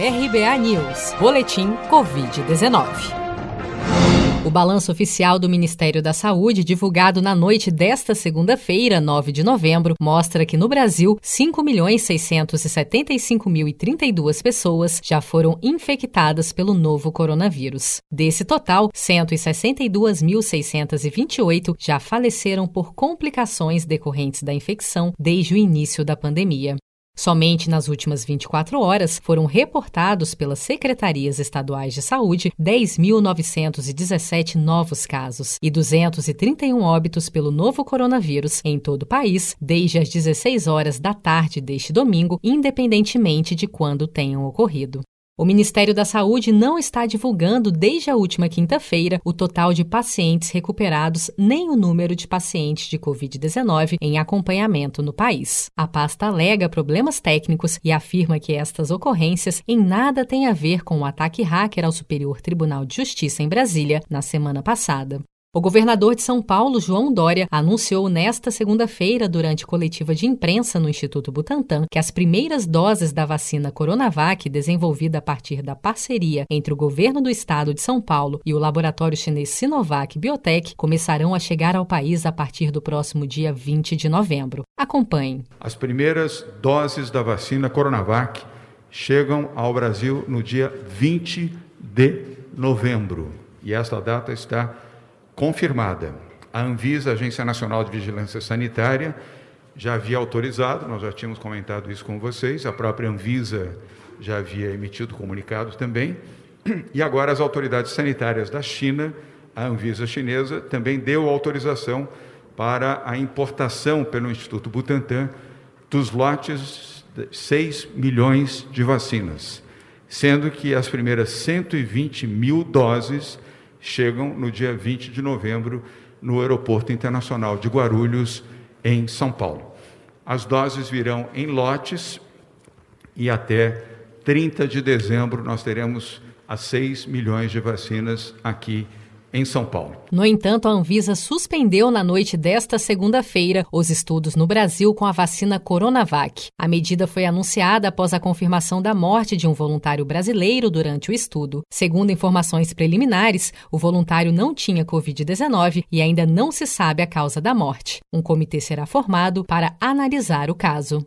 RBA News, Boletim Covid-19. O balanço oficial do Ministério da Saúde, divulgado na noite desta segunda-feira, 9 de novembro, mostra que no Brasil, 5.675.032 pessoas já foram infectadas pelo novo coronavírus. Desse total, 162.628 já faleceram por complicações decorrentes da infecção desde o início da pandemia. Somente nas últimas 24 horas foram reportados pelas secretarias estaduais de saúde 10.917 novos casos e 231 óbitos pelo novo coronavírus em todo o país desde as 16 horas da tarde deste domingo, independentemente de quando tenham ocorrido. O Ministério da Saúde não está divulgando desde a última quinta-feira o total de pacientes recuperados nem o número de pacientes de Covid-19 em acompanhamento no país. A pasta alega problemas técnicos e afirma que estas ocorrências em nada têm a ver com o ataque hacker ao Superior Tribunal de Justiça em Brasília na semana passada. O governador de São Paulo, João Dória, anunciou nesta segunda-feira, durante coletiva de imprensa no Instituto Butantan, que as primeiras doses da vacina Coronavac, desenvolvida a partir da parceria entre o governo do estado de São Paulo e o laboratório chinês Sinovac Biotech, começarão a chegar ao país a partir do próximo dia 20 de novembro. Acompanhe. As primeiras doses da vacina Coronavac chegam ao Brasil no dia 20 de novembro. E esta data está confirmada. A Anvisa, Agência Nacional de Vigilância Sanitária, já havia autorizado, nós já tínhamos comentado isso com vocês, a própria Anvisa já havia emitido comunicado também, e agora as autoridades sanitárias da China, a Anvisa chinesa, também deu autorização para a importação pelo Instituto Butantan dos lotes de 6 milhões de vacinas, sendo que as primeiras 120 mil doses chegam no dia 20 de novembro no Aeroporto Internacional de Guarulhos, em São Paulo. As doses virão em lotes e até 30 de dezembro nós teremos as 6 milhões de vacinas aqui em São Paulo. No entanto, a Anvisa suspendeu na noite desta segunda-feira os estudos no Brasil com a vacina Coronavac. A medida foi anunciada após a confirmação da morte de um voluntário brasileiro durante o estudo. Segundo informações preliminares, o voluntário não tinha Covid-19 e ainda não se sabe a causa da morte. Um comitê será formado para analisar o caso.